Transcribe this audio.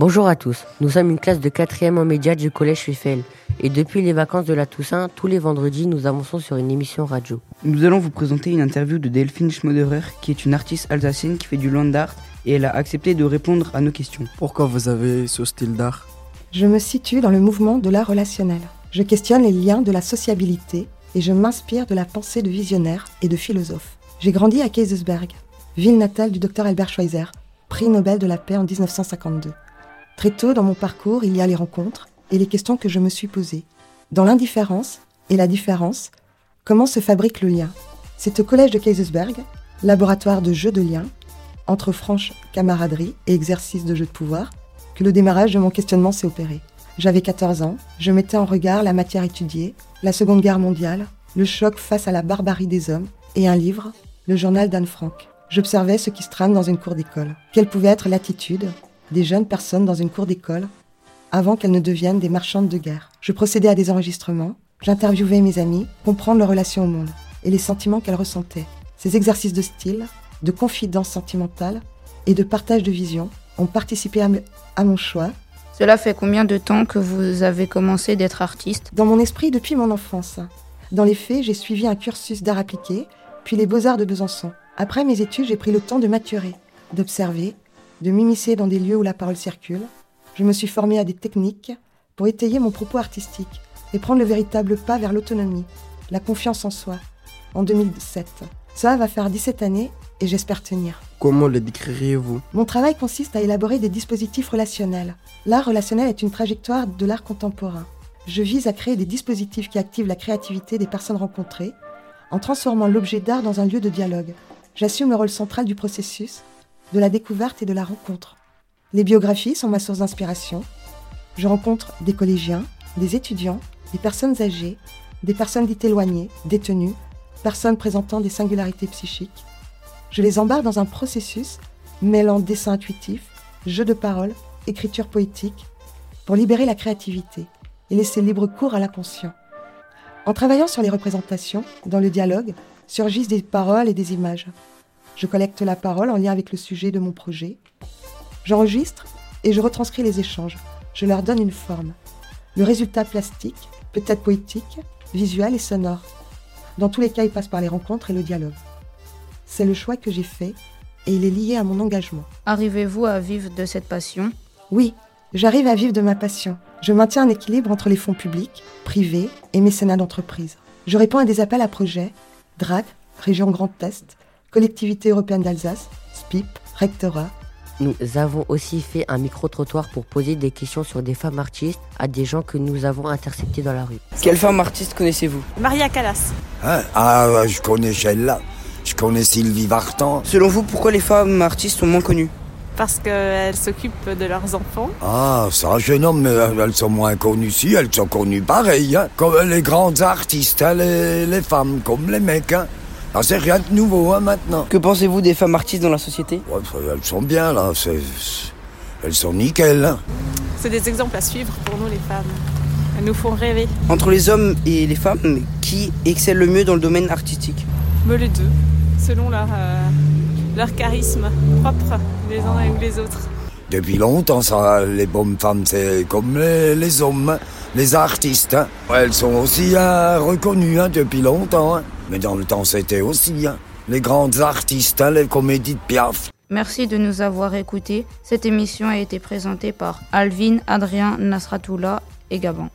Bonjour à tous, nous sommes une classe de 4e en médias du collège Eiffel. Et depuis les vacances de la Toussaint, tous les vendredis, nous avançons sur une émission radio. Nous allons vous présenter une interview de Delphine Schmoderer, qui est une artiste alsacienne qui fait du land art et elle a accepté de répondre à nos questions. Pourquoi vous avez ce style d'art? Je me situe dans le mouvement de l'art relationnel. Je questionne les liens de la sociabilité et je m'inspire de la pensée de visionnaires et de philosophes. J'ai grandi à Kaisersberg, ville natale du docteur Albert Schweitzer, prix Nobel de la paix en 1952. Très tôt dans mon parcours, il y a les rencontres et les questions que je me suis posées. Dans l'indifférence et la différence, comment se fabrique le lien? C'est au collège de Kaisersberg, laboratoire de jeux de liens, entre franche camaraderie et exercice de jeu de pouvoir, que le démarrage de mon questionnement s'est opéré. J'avais 14 ans, je mettais en regard la matière étudiée, la Seconde Guerre mondiale, le choc face à la barbarie des hommes, et un livre, le journal d'Anne Frank. J'observais ce qui se trame dans une cour d'école. Quelle pouvait être l'attitude des jeunes personnes dans une cour d'école avant qu'elles ne deviennent des marchandes de guerre. Je procédais à des enregistrements, j'interviewais mes amis, comprendre leur relation au monde et les sentiments qu'elles ressentaient. Ces exercices de style, de confidence sentimentale et de partage de vision ont participé à, à mon choix. Cela fait combien de temps que vous avez commencé d'être artiste? Dans mon esprit depuis mon enfance. Dans les faits, j'ai suivi un cursus d'art appliqué, puis les beaux-arts de Besançon. Après mes études, j'ai pris le temps de maturer, d'observer, de m'immiscer dans des lieux où la parole circule. Je me suis formée à des techniques pour étayer mon propos artistique et prendre le véritable pas vers l'autonomie, la confiance en soi, en 2007. Ça va faire 17 années et j'espère tenir. Comment le décririez-vous? Mon travail consiste à élaborer des dispositifs relationnels. L'art relationnel est une trajectoire de l'art contemporain. Je vise à créer des dispositifs qui activent la créativité des personnes rencontrées en transformant l'objet d'art dans un lieu de dialogue. J'assume le rôle central du processus, de la découverte et de la rencontre. Les biographies sont ma source d'inspiration. Je rencontre des collégiens, des étudiants, des personnes âgées, des personnes dites éloignées, détenues, personnes présentant des singularités psychiques. Je les embarque dans un processus mêlant dessin intuitif, jeu de parole, écriture poétique, pour libérer la créativité et laisser libre cours à l'inconscient. En travaillant sur les représentations, dans le dialogue, surgissent des paroles et des images. Je collecte la parole en lien avec le sujet de mon projet. J'enregistre et je retranscris les échanges. Je leur donne une forme. Le résultat plastique peut être poétique, visuel et sonore. Dans tous les cas, il passe par les rencontres et le dialogue. C'est le choix que j'ai fait et il est lié à mon engagement. Arrivez-vous à vivre de cette passion? Oui, j'arrive à vivre de ma passion. Je maintiens un équilibre entre les fonds publics, privés et mécénat d'entreprise. Je réponds à des appels à projets, DRAC, Région Grand Est, Collectivité européenne d'Alsace, SPIP, Rectorat. Nous avons aussi fait un micro-trottoir pour poser des questions sur des femmes artistes à des gens que nous avons interceptés dans la rue. Quelle femme artiste connaissez-vous? Maria Callas. Hein? Ah, je connais Sheila. Je connais Sylvie Vartan. Selon vous, pourquoi les femmes artistes sont moins connues? Parce qu'elles s'occupent de leurs enfants. Ah, ça, jeune homme, mais elles sont moins connues si, elles sont connues pareil, hein, comme les grandes artistes, hein, les, les femmes, comme les mecs. Hein. Ah, c'est rien de nouveau hein, maintenant. Que pensez-vous des femmes artistes dans la société? Ouais, elles sont bien là, c'est, elles sont nickel. Hein. C'est des exemples à suivre pour nous les femmes. Elles nous font rêver. Entre les hommes et les femmes, qui excelle le mieux dans le domaine artistique? Me les deux, selon leur, euh, leur charisme propre les uns ou les autres. Depuis longtemps, ça, les bonnes femmes, c'est comme les, les hommes, les artistes. Hein. Elles sont aussi hein, reconnues hein, depuis longtemps. Hein. Mais dans le temps, c'était aussi les grandes artistes, les comédies de Piaf. Merci de nous avoir écoutés. Cette émission a été présentée par Alvin, Adrien, Nasratoula et Gabon.